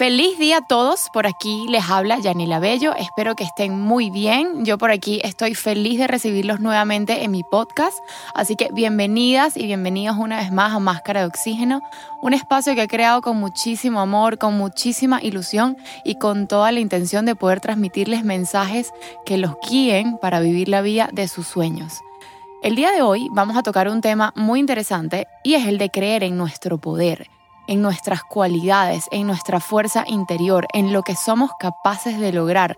Feliz día a todos. Por aquí les habla Yanila Bello. Espero que estén muy bien. Yo por aquí estoy feliz de recibirlos nuevamente en mi podcast. Así que bienvenidas y bienvenidos una vez más a Máscara de Oxígeno, un espacio que he creado con muchísimo amor, con muchísima ilusión y con toda la intención de poder transmitirles mensajes que los guíen para vivir la vida de sus sueños. El día de hoy vamos a tocar un tema muy interesante y es el de creer en nuestro poder en nuestras cualidades, en nuestra fuerza interior, en lo que somos capaces de lograr,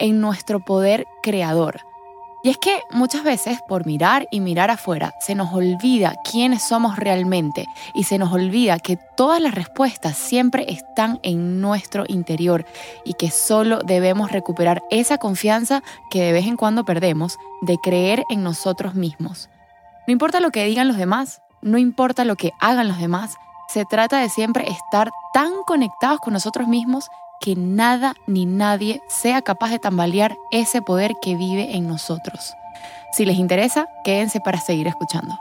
en nuestro poder creador. Y es que muchas veces por mirar y mirar afuera se nos olvida quiénes somos realmente y se nos olvida que todas las respuestas siempre están en nuestro interior y que solo debemos recuperar esa confianza que de vez en cuando perdemos de creer en nosotros mismos. No importa lo que digan los demás, no importa lo que hagan los demás, se trata de siempre estar tan conectados con nosotros mismos que nada ni nadie sea capaz de tambalear ese poder que vive en nosotros. Si les interesa, quédense para seguir escuchando.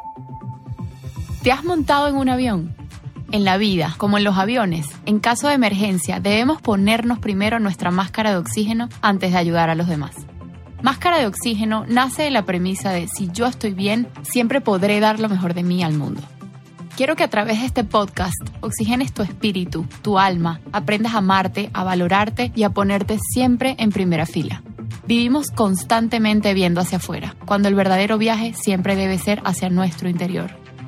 ¿Te has montado en un avión? En la vida, como en los aviones, en caso de emergencia debemos ponernos primero nuestra máscara de oxígeno antes de ayudar a los demás. Máscara de oxígeno nace de la premisa de si yo estoy bien, siempre podré dar lo mejor de mí al mundo. Quiero que a través de este podcast oxigenes tu espíritu, tu alma, aprendas a amarte, a valorarte y a ponerte siempre en primera fila. Vivimos constantemente viendo hacia afuera, cuando el verdadero viaje siempre debe ser hacia nuestro interior.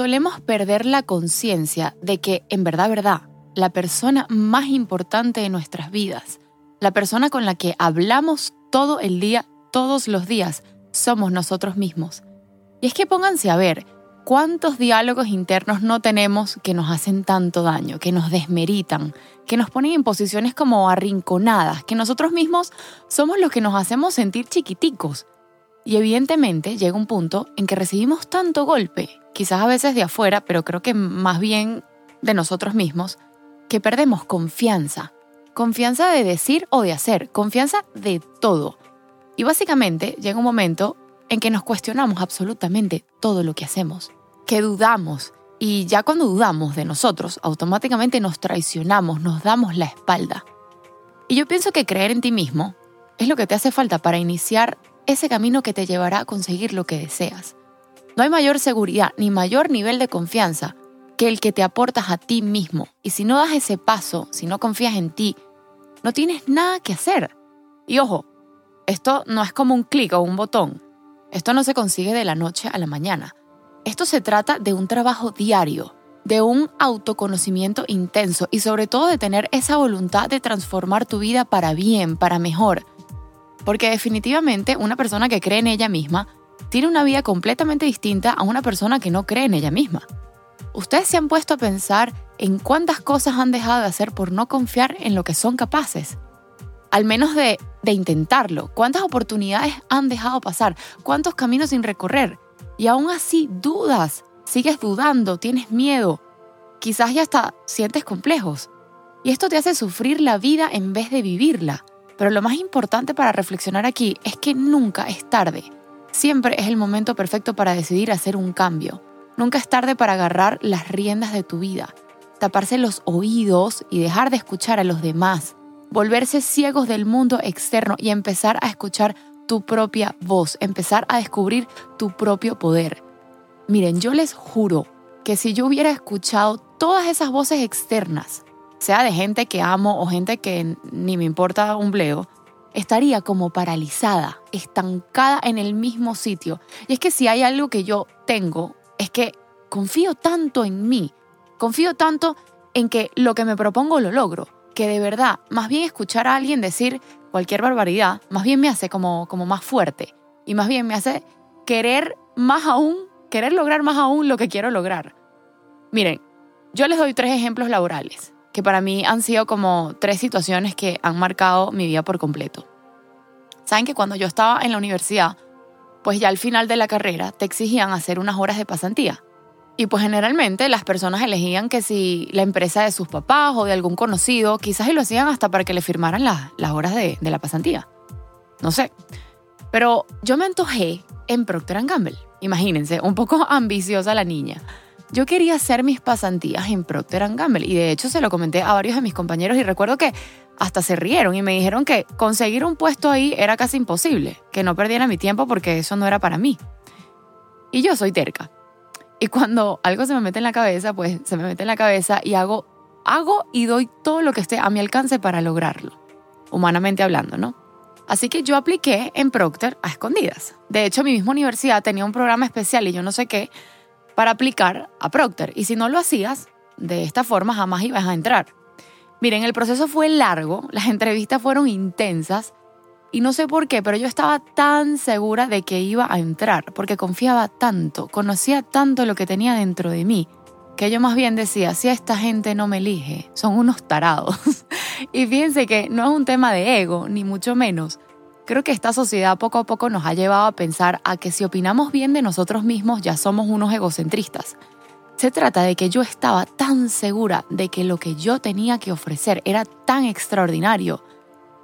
Solemos perder la conciencia de que, en verdad, verdad, la persona más importante de nuestras vidas, la persona con la que hablamos todo el día, todos los días, somos nosotros mismos. Y es que pónganse a ver, ¿cuántos diálogos internos no tenemos que nos hacen tanto daño, que nos desmeritan, que nos ponen en posiciones como arrinconadas, que nosotros mismos somos los que nos hacemos sentir chiquiticos? Y evidentemente llega un punto en que recibimos tanto golpe, quizás a veces de afuera, pero creo que más bien de nosotros mismos, que perdemos confianza. Confianza de decir o de hacer, confianza de todo. Y básicamente llega un momento en que nos cuestionamos absolutamente todo lo que hacemos, que dudamos, y ya cuando dudamos de nosotros, automáticamente nos traicionamos, nos damos la espalda. Y yo pienso que creer en ti mismo es lo que te hace falta para iniciar ese camino que te llevará a conseguir lo que deseas. No hay mayor seguridad ni mayor nivel de confianza que el que te aportas a ti mismo. Y si no das ese paso, si no confías en ti, no tienes nada que hacer. Y ojo, esto no es como un clic o un botón. Esto no se consigue de la noche a la mañana. Esto se trata de un trabajo diario, de un autoconocimiento intenso y sobre todo de tener esa voluntad de transformar tu vida para bien, para mejor, porque definitivamente una persona que cree en ella misma tiene una vida completamente distinta a una persona que no cree en ella misma. Ustedes se han puesto a pensar en cuántas cosas han dejado de hacer por no confiar en lo que son capaces. Al menos de, de intentarlo. ¿Cuántas oportunidades han dejado pasar? ¿Cuántos caminos sin recorrer? Y aún así dudas, sigues dudando, tienes miedo. Quizás ya hasta sientes complejos. Y esto te hace sufrir la vida en vez de vivirla. Pero lo más importante para reflexionar aquí es que nunca es tarde. Siempre es el momento perfecto para decidir hacer un cambio. Nunca es tarde para agarrar las riendas de tu vida, taparse los oídos y dejar de escuchar a los demás, volverse ciegos del mundo externo y empezar a escuchar tu propia voz, empezar a descubrir tu propio poder. Miren, yo les juro que si yo hubiera escuchado todas esas voces externas, sea de gente que amo o gente que ni me importa un bleo, estaría como paralizada, estancada en el mismo sitio. Y es que si hay algo que yo tengo, es que confío tanto en mí, confío tanto en que lo que me propongo lo logro, que de verdad, más bien escuchar a alguien decir cualquier barbaridad, más bien me hace como, como más fuerte y más bien me hace querer más aún, querer lograr más aún lo que quiero lograr. Miren, yo les doy tres ejemplos laborales que para mí han sido como tres situaciones que han marcado mi vida por completo. Saben que cuando yo estaba en la universidad, pues ya al final de la carrera te exigían hacer unas horas de pasantía. Y pues generalmente las personas elegían que si la empresa de sus papás o de algún conocido, quizás y lo hacían hasta para que le firmaran las horas de, de la pasantía. No sé. Pero yo me antojé en Procter Gamble. Imagínense, un poco ambiciosa la niña. Yo quería hacer mis pasantías en Procter Gamble y de hecho se lo comenté a varios de mis compañeros y recuerdo que hasta se rieron y me dijeron que conseguir un puesto ahí era casi imposible, que no perdiera mi tiempo porque eso no era para mí. Y yo soy terca. Y cuando algo se me mete en la cabeza, pues se me mete en la cabeza y hago, hago y doy todo lo que esté a mi alcance para lograrlo, humanamente hablando, ¿no? Así que yo apliqué en Procter a escondidas. De hecho, mi misma universidad tenía un programa especial y yo no sé qué, para aplicar a Procter. Y si no lo hacías, de esta forma jamás ibas a entrar. Miren, el proceso fue largo, las entrevistas fueron intensas y no sé por qué, pero yo estaba tan segura de que iba a entrar, porque confiaba tanto, conocía tanto lo que tenía dentro de mí, que yo más bien decía, si esta gente no me elige, son unos tarados. y fíjense que no es un tema de ego, ni mucho menos, Creo que esta sociedad poco a poco nos ha llevado a pensar a que si opinamos bien de nosotros mismos ya somos unos egocentristas. Se trata de que yo estaba tan segura de que lo que yo tenía que ofrecer era tan extraordinario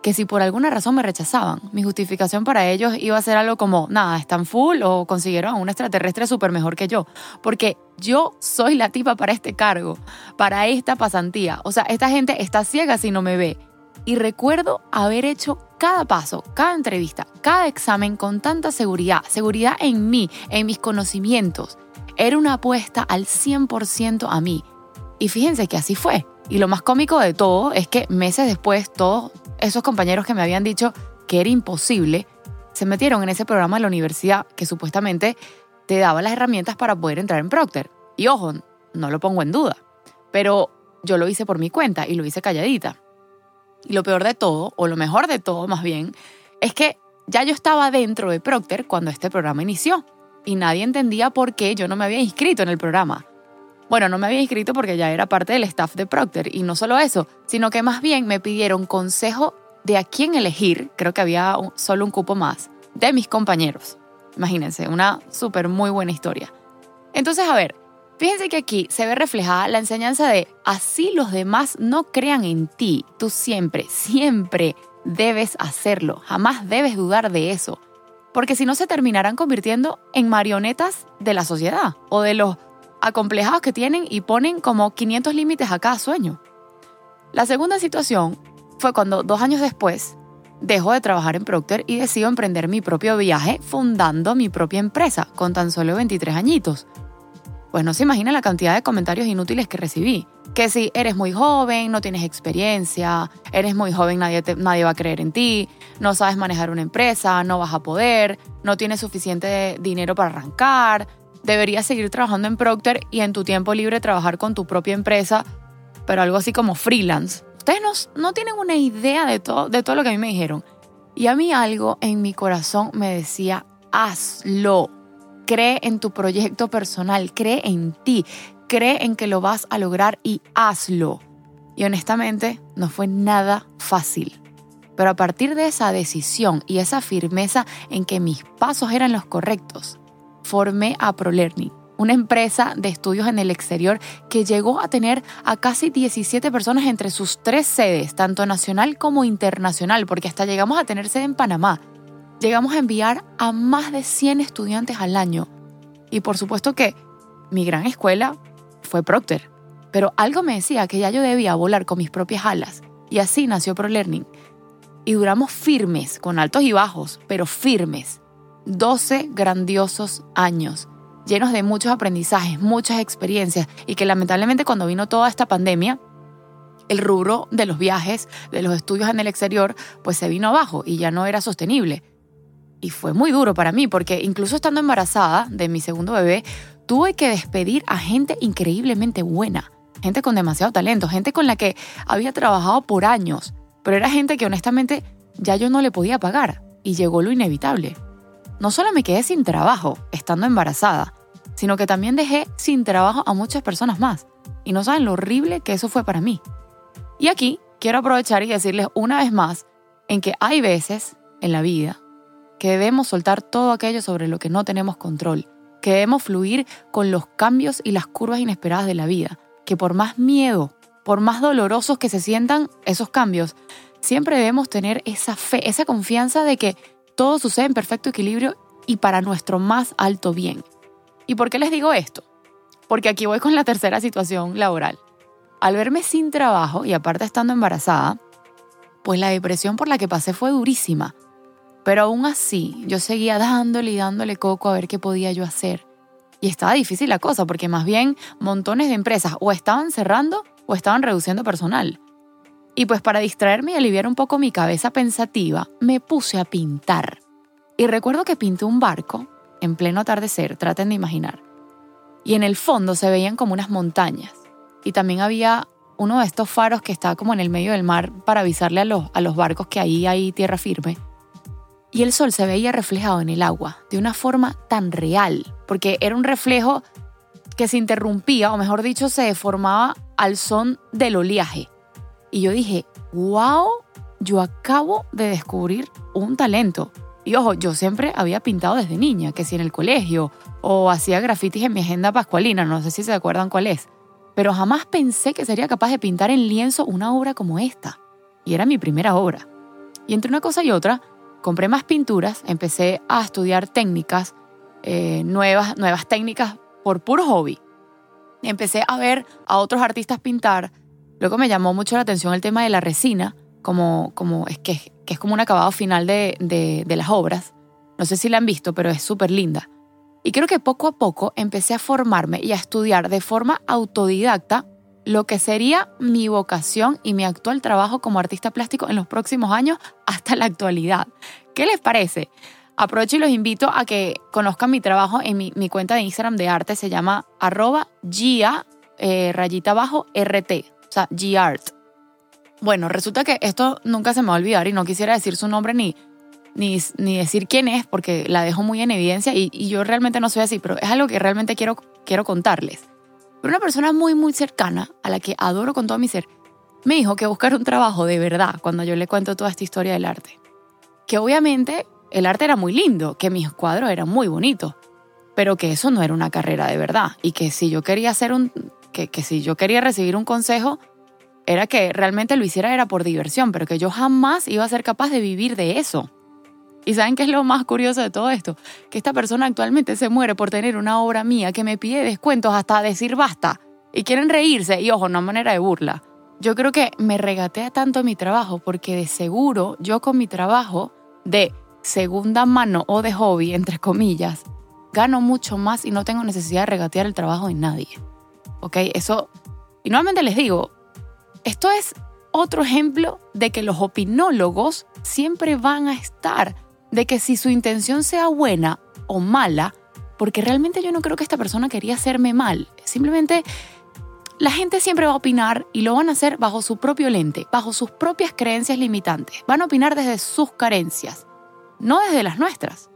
que si por alguna razón me rechazaban, mi justificación para ellos iba a ser algo como, nada, están full o consiguieron a un extraterrestre súper mejor que yo, porque yo soy la tipa para este cargo, para esta pasantía. O sea, esta gente está ciega si no me ve. Y recuerdo haber hecho cada paso, cada entrevista, cada examen con tanta seguridad, seguridad en mí, en mis conocimientos. Era una apuesta al 100% a mí. Y fíjense que así fue. Y lo más cómico de todo es que meses después todos esos compañeros que me habían dicho que era imposible, se metieron en ese programa de la universidad que supuestamente te daba las herramientas para poder entrar en Procter. Y ojo, no lo pongo en duda, pero yo lo hice por mi cuenta y lo hice calladita. Y lo peor de todo, o lo mejor de todo más bien, es que ya yo estaba dentro de Procter cuando este programa inició y nadie entendía por qué yo no me había inscrito en el programa. Bueno, no me había inscrito porque ya era parte del staff de Procter y no solo eso, sino que más bien me pidieron consejo de a quién elegir, creo que había solo un cupo más, de mis compañeros. Imagínense, una súper muy buena historia. Entonces, a ver, Fíjense que aquí se ve reflejada la enseñanza de así los demás no crean en ti. Tú siempre, siempre debes hacerlo. Jamás debes dudar de eso. Porque si no se terminarán convirtiendo en marionetas de la sociedad o de los acomplejados que tienen y ponen como 500 límites a cada sueño. La segunda situación fue cuando dos años después dejo de trabajar en Procter y decido emprender mi propio viaje fundando mi propia empresa con tan solo 23 añitos pues no se imagina la cantidad de comentarios inútiles que recibí. Que si eres muy joven, no tienes experiencia, eres muy joven, nadie, nadie va a creer en ti, no sabes manejar una empresa, no vas a poder, no tienes suficiente dinero para arrancar, deberías seguir trabajando en Procter y en tu tiempo libre trabajar con tu propia empresa, pero algo así como freelance. Ustedes no, no tienen una idea de todo, de todo lo que a mí me dijeron. Y a mí algo en mi corazón me decía, hazlo cree en tu proyecto personal, cree en ti, cree en que lo vas a lograr y hazlo. Y honestamente, no fue nada fácil. Pero a partir de esa decisión y esa firmeza en que mis pasos eran los correctos, formé a ProLearning, una empresa de estudios en el exterior que llegó a tener a casi 17 personas entre sus tres sedes, tanto nacional como internacional, porque hasta llegamos a tener sede en Panamá llegamos a enviar a más de 100 estudiantes al año. Y por supuesto que mi gran escuela fue Procter, pero algo me decía que ya yo debía volar con mis propias alas. Y así nació ProLearning. Y duramos firmes, con altos y bajos, pero firmes. 12 grandiosos años, llenos de muchos aprendizajes, muchas experiencias, y que lamentablemente cuando vino toda esta pandemia, el rubro de los viajes, de los estudios en el exterior, pues se vino abajo y ya no era sostenible. Y fue muy duro para mí porque incluso estando embarazada de mi segundo bebé, tuve que despedir a gente increíblemente buena, gente con demasiado talento, gente con la que había trabajado por años, pero era gente que honestamente ya yo no le podía pagar y llegó lo inevitable. No solo me quedé sin trabajo estando embarazada, sino que también dejé sin trabajo a muchas personas más. Y no saben lo horrible que eso fue para mí. Y aquí quiero aprovechar y decirles una vez más en que hay veces en la vida que debemos soltar todo aquello sobre lo que no tenemos control, que debemos fluir con los cambios y las curvas inesperadas de la vida, que por más miedo, por más dolorosos que se sientan esos cambios, siempre debemos tener esa fe, esa confianza de que todo sucede en perfecto equilibrio y para nuestro más alto bien. ¿Y por qué les digo esto? Porque aquí voy con la tercera situación laboral. Al verme sin trabajo y aparte estando embarazada, pues la depresión por la que pasé fue durísima. Pero aún así, yo seguía dándole y dándole coco a ver qué podía yo hacer. Y estaba difícil la cosa, porque más bien montones de empresas o estaban cerrando o estaban reduciendo personal. Y pues para distraerme y aliviar un poco mi cabeza pensativa, me puse a pintar. Y recuerdo que pinté un barco en pleno atardecer, traten de imaginar. Y en el fondo se veían como unas montañas. Y también había uno de estos faros que estaba como en el medio del mar para avisarle a los, a los barcos que ahí hay tierra firme. Y el sol se veía reflejado en el agua de una forma tan real, porque era un reflejo que se interrumpía, o mejor dicho, se deformaba al son del oleaje. Y yo dije, wow, yo acabo de descubrir un talento. Y ojo, yo siempre había pintado desde niña, que si en el colegio, o hacía grafitis en mi agenda pascualina, no sé si se acuerdan cuál es. Pero jamás pensé que sería capaz de pintar en lienzo una obra como esta. Y era mi primera obra. Y entre una cosa y otra, compré más pinturas, empecé a estudiar técnicas, eh, nuevas, nuevas técnicas por puro hobby. Empecé a ver a otros artistas pintar. Luego me llamó mucho la atención el tema de la resina, como, como es que que es como un acabado final de, de, las obras. No sé si la han visto, pero es súper linda. Y creo que poco a poco empecé a formarme y a estudiar de forma autodidacta lo que sería mi vocación y mi actual trabajo como artista plástico en los próximos años hasta la actualidad. ¿Qué les parece? Aprovecho y los invito a que conozcan mi trabajo en mi, mi cuenta de Instagram de arte, se llama arroba gia eh, rayita abajo rt, o sea, gart. Bueno, resulta que esto nunca se me va a olvidar y no quisiera decir su nombre ni, ni, ni decir quién es porque la dejo muy en evidencia y, y, yo realmente no soy así, pero es algo que realmente quiero, quiero contarles. Pero una persona muy, muy cercana, a la que adoro con todo mi ser, me dijo que buscar un trabajo de verdad cuando yo le cuento toda esta historia del arte. Que obviamente el arte era muy lindo, que mis cuadros eran muy bonitos, pero que eso no era una carrera de verdad y que si yo quería hacer un, que, que si yo quería recibir un consejo, era que realmente lo hiciera era por diversión, pero que yo jamás iba a ser capaz de vivir de eso. ¿Y saben qué es lo más curioso de todo esto? Que esta persona actualmente se muere por tener una obra mía que me pide descuentos hasta decir basta. Y quieren reírse, y ojo, no manera de burla. Yo creo que me regatea tanto mi trabajo porque de seguro yo con mi trabajo de segunda mano o de hobby, entre comillas, gano mucho más y no tengo necesidad de regatear el trabajo de nadie. ¿Ok? Eso... Y nuevamente les digo, esto es otro ejemplo de que los opinólogos siempre van a estar, de que si su intención sea buena o mala, porque realmente yo no creo que esta persona quería hacerme mal, simplemente la gente siempre va a opinar y lo van a hacer bajo su propio lente, bajo sus propias creencias limitantes. Van a opinar desde sus carencias, no desde las nuestras.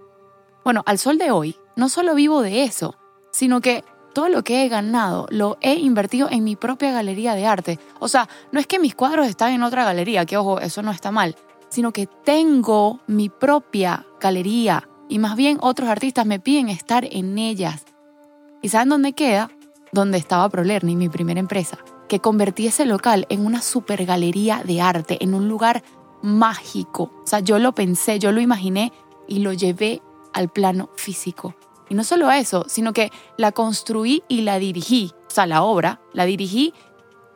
Bueno, al sol de hoy, no solo vivo de eso, sino que todo lo que he ganado lo he invertido en mi propia galería de arte. O sea, no es que mis cuadros están en otra galería, que ojo, eso no está mal, sino que tengo mi propia galería y más bien otros artistas me piden estar en ellas. ¿Y saben dónde queda? Donde estaba Prolerni, mi primera empresa, que convertí ese local en una super galería de arte, en un lugar mágico. O sea, yo lo pensé, yo lo imaginé y lo llevé al plano físico. Y no solo eso, sino que la construí y la dirigí, o sea, la obra, la dirigí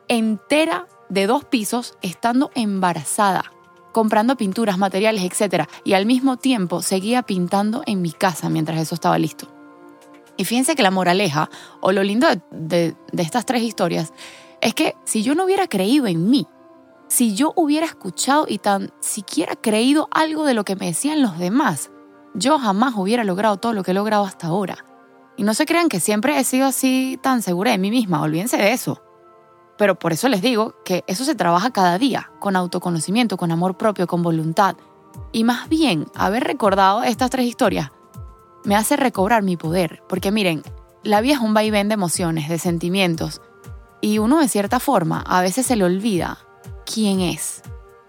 entera de dos pisos estando embarazada, comprando pinturas, materiales, etc. Y al mismo tiempo seguía pintando en mi casa mientras eso estaba listo. Y fíjense que la moraleja, o lo lindo de, de estas tres historias, es que si yo no hubiera creído en mí, si yo hubiera escuchado y tan siquiera creído algo de lo que me decían los demás, yo jamás hubiera logrado todo lo que he logrado hasta ahora. Y no se crean que siempre he sido así tan segura de mí misma, olvídense de eso. Pero por eso les digo que eso se trabaja cada día, con autoconocimiento, con amor propio, con voluntad. Y más bien, haber recordado estas tres historias me hace recobrar mi poder. Porque miren, la vida es un vaivén de emociones, de sentimientos. Y uno de cierta forma a veces se le olvida quién es.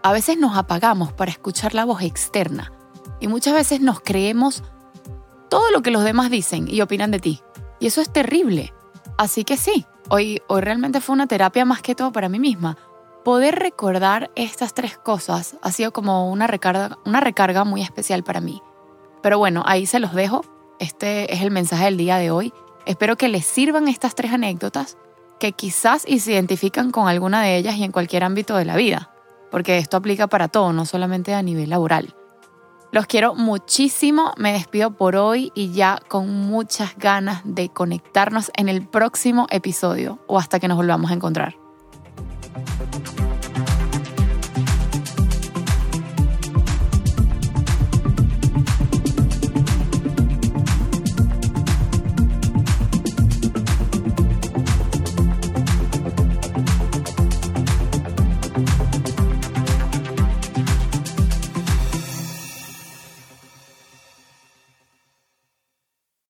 A veces nos apagamos para escuchar la voz externa. Y muchas veces nos creemos todo lo que los demás dicen y opinan de ti. Y eso es terrible. Así que sí, hoy, hoy realmente fue una terapia más que todo para mí misma. Poder recordar estas tres cosas ha sido como una recarga, una recarga muy especial para mí. Pero bueno, ahí se los dejo. Este es el mensaje del día de hoy. Espero que les sirvan estas tres anécdotas, que quizás y se identifican con alguna de ellas y en cualquier ámbito de la vida, porque esto aplica para todo, no solamente a nivel laboral. Los quiero muchísimo, me despido por hoy y ya con muchas ganas de conectarnos en el próximo episodio o hasta que nos volvamos a encontrar.